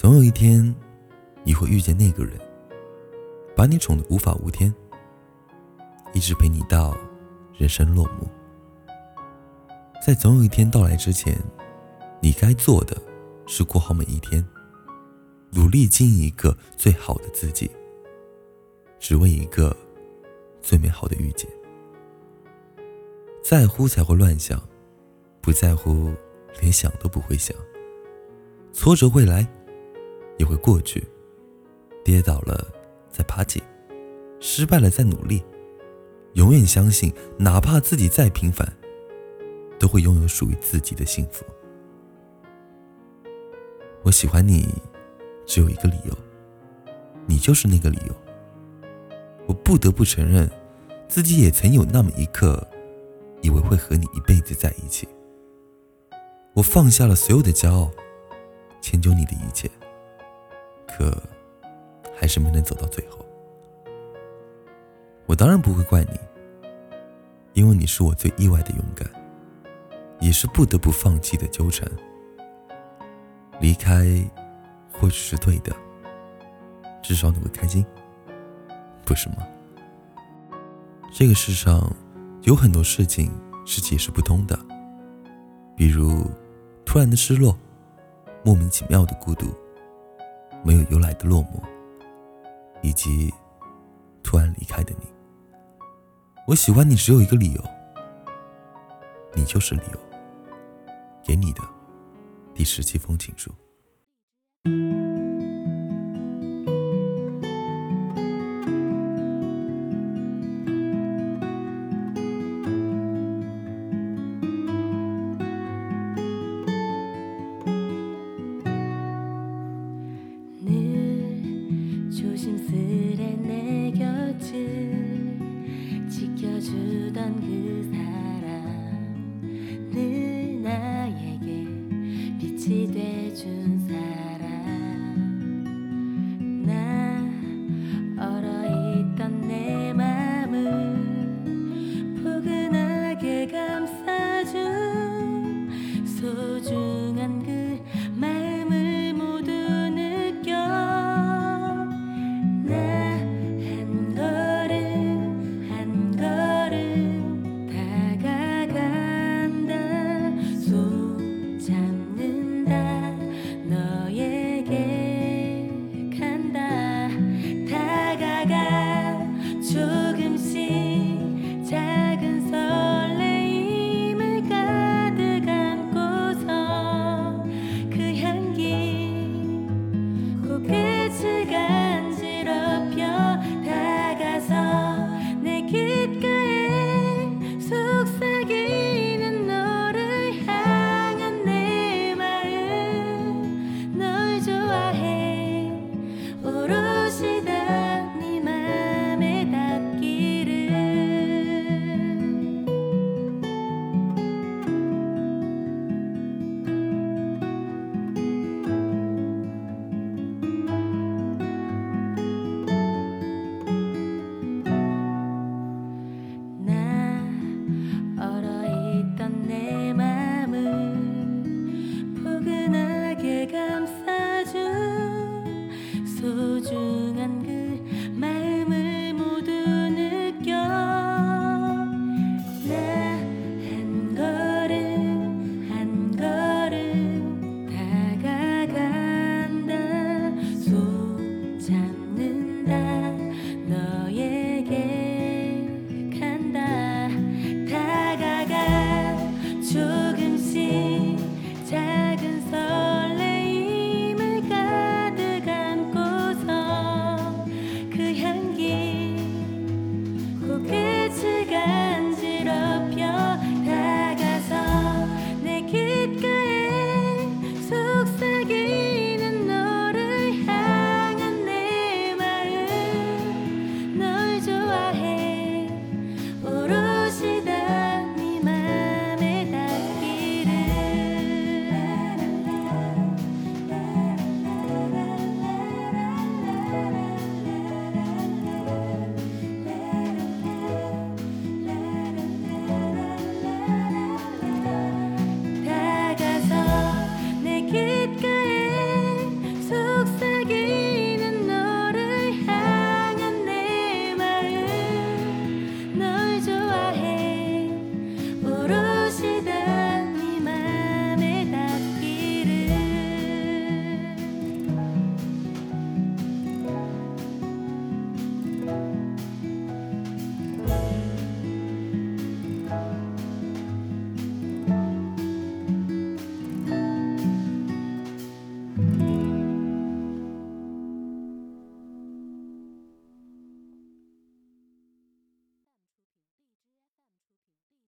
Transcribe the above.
总有一天，你会遇见那个人，把你宠得无法无天，一直陪你到人生落幕。在总有一天到来之前，你该做的是过好每一天，努力经营一个最好的自己，只为一个最美好的遇见。在乎才会乱想，不在乎连想都不会想。挫折会来，也会过去。跌倒了再爬起，失败了再努力。永远相信，哪怕自己再平凡，都会拥有属于自己的幸福。我喜欢你，只有一个理由，你就是那个理由。我不得不承认，自己也曾有那么一刻，以为会和你一辈子在一起。我放下了所有的骄傲。迁就你的一切，可还是没能走到最后。我当然不会怪你，因为你是我最意外的勇敢，也是不得不放弃的纠缠。离开或许是对的，至少你会开心，不是吗？这个世上有很多事情是解释不通的，比如突然的失落。莫名其妙的孤独，没有由来的落寞，以及突然离开的你。我喜欢你只有一个理由，你就是理由。给你的第十七封情书。Chưa